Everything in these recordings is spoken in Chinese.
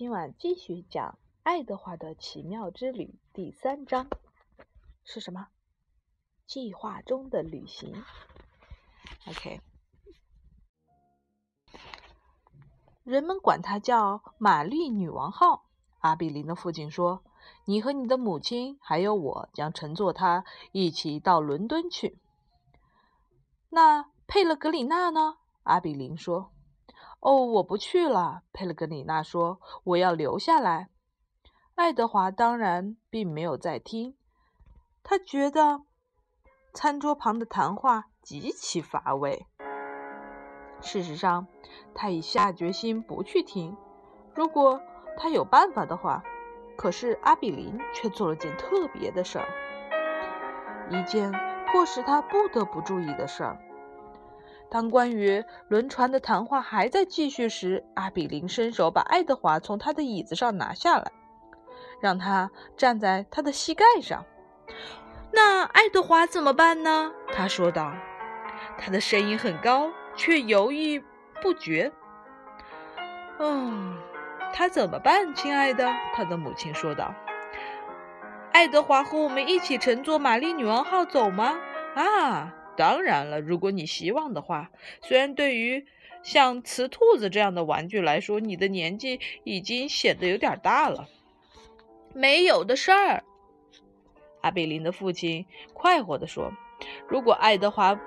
今晚继续讲《爱德华的奇妙之旅》第三章是什么？计划中的旅行。OK，人们管它叫玛丽女王号。阿比林的父亲说：“你和你的母亲还有我将乘坐它一起到伦敦去。”那佩勒格里娜呢？阿比林说。哦，我不去了。佩勒格里娜说：“我要留下来。”爱德华当然并没有在听，他觉得餐桌旁的谈话极其乏味。事实上，他已下决心不去听。如果他有办法的话，可是阿比林却做了件特别的事儿，一件迫使他不得不注意的事儿。当关于轮船的谈话还在继续时，阿比林伸手把爱德华从他的椅子上拿下来，让他站在他的膝盖上。那爱德华怎么办呢？他说道。他的声音很高，却犹豫不决。嗯，他怎么办，亲爱的？他的母亲说道。爱德华和我们一起乘坐玛丽女王号走吗？啊！当然了，如果你希望的话。虽然对于像瓷兔子这样的玩具来说，你的年纪已经显得有点大了。没有的事儿，阿比林的父亲快活地说：“如果爱德华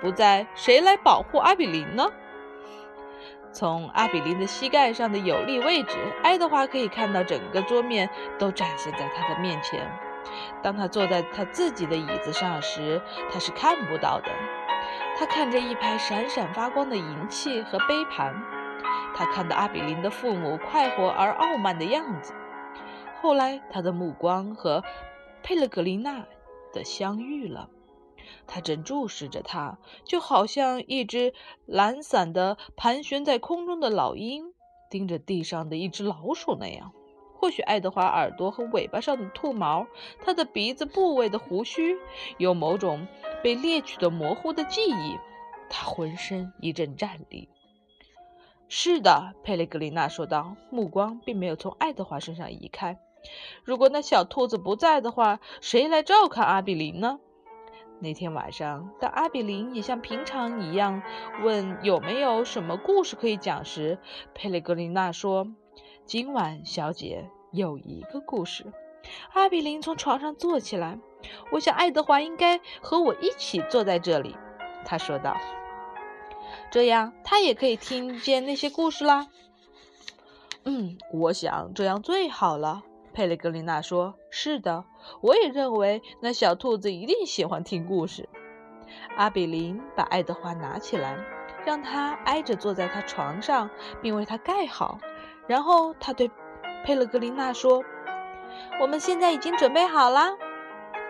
不在，谁来保护阿比林呢？”从阿比林的膝盖上的有利位置，爱德华可以看到整个桌面都展现在他的面前。当他坐在他自己的椅子上时，他是看不到的。他看着一排闪闪发光的银器和杯盘，他看到阿比林的父母快活而傲慢的样子。后来，他的目光和佩勒格琳娜的相遇了。他正注视着他，就好像一只懒散的盘旋在空中的老鹰盯着地上的一只老鼠那样。或许爱德华耳朵和尾巴上的兔毛，他的鼻子部位的胡须，有某种被猎取的模糊的记忆。他浑身一阵战栗。是的，佩雷格琳娜说道，目光并没有从爱德华身上移开。如果那小兔子不在的话，谁来照看阿比林呢？那天晚上，当阿比林也像平常一样问有没有什么故事可以讲时，佩雷格琳娜说。今晚，小姐有一个故事。阿比林从床上坐起来。我想爱德华应该和我一起坐在这里，他说道。这样他也可以听见那些故事啦。嗯，我想这样最好了。佩雷格琳娜说：“是的，我也认为那小兔子一定喜欢听故事。”阿比林把爱德华拿起来，让他挨着坐在他床上，并为他盖好。然后他对佩勒格琳娜说：“我们现在已经准备好了。”“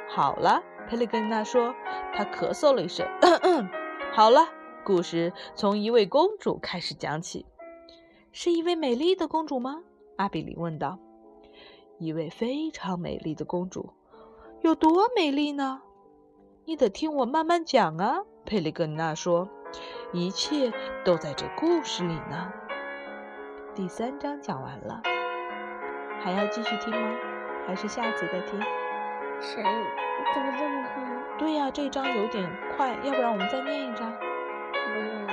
好了。”佩勒格琳娜说。她咳嗽了一声。“好了。”故事从一位公主开始讲起。“是一位美丽的公主吗？”阿比里问道。“一位非常美丽的公主。有多美丽呢？你得听我慢慢讲啊。”佩雷格琳娜说。“一切都在这故事里呢。”第三章讲完了，还要继续听吗？还是下集再听？谁？怎么这么快？对呀，这章有点快，要不然我们再念一章。嗯，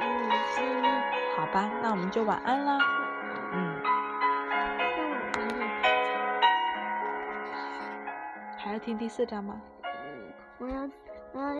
嗯，好吧，那我们就晚安啦。嗯。还要听第四章吗？嗯，我要，我要。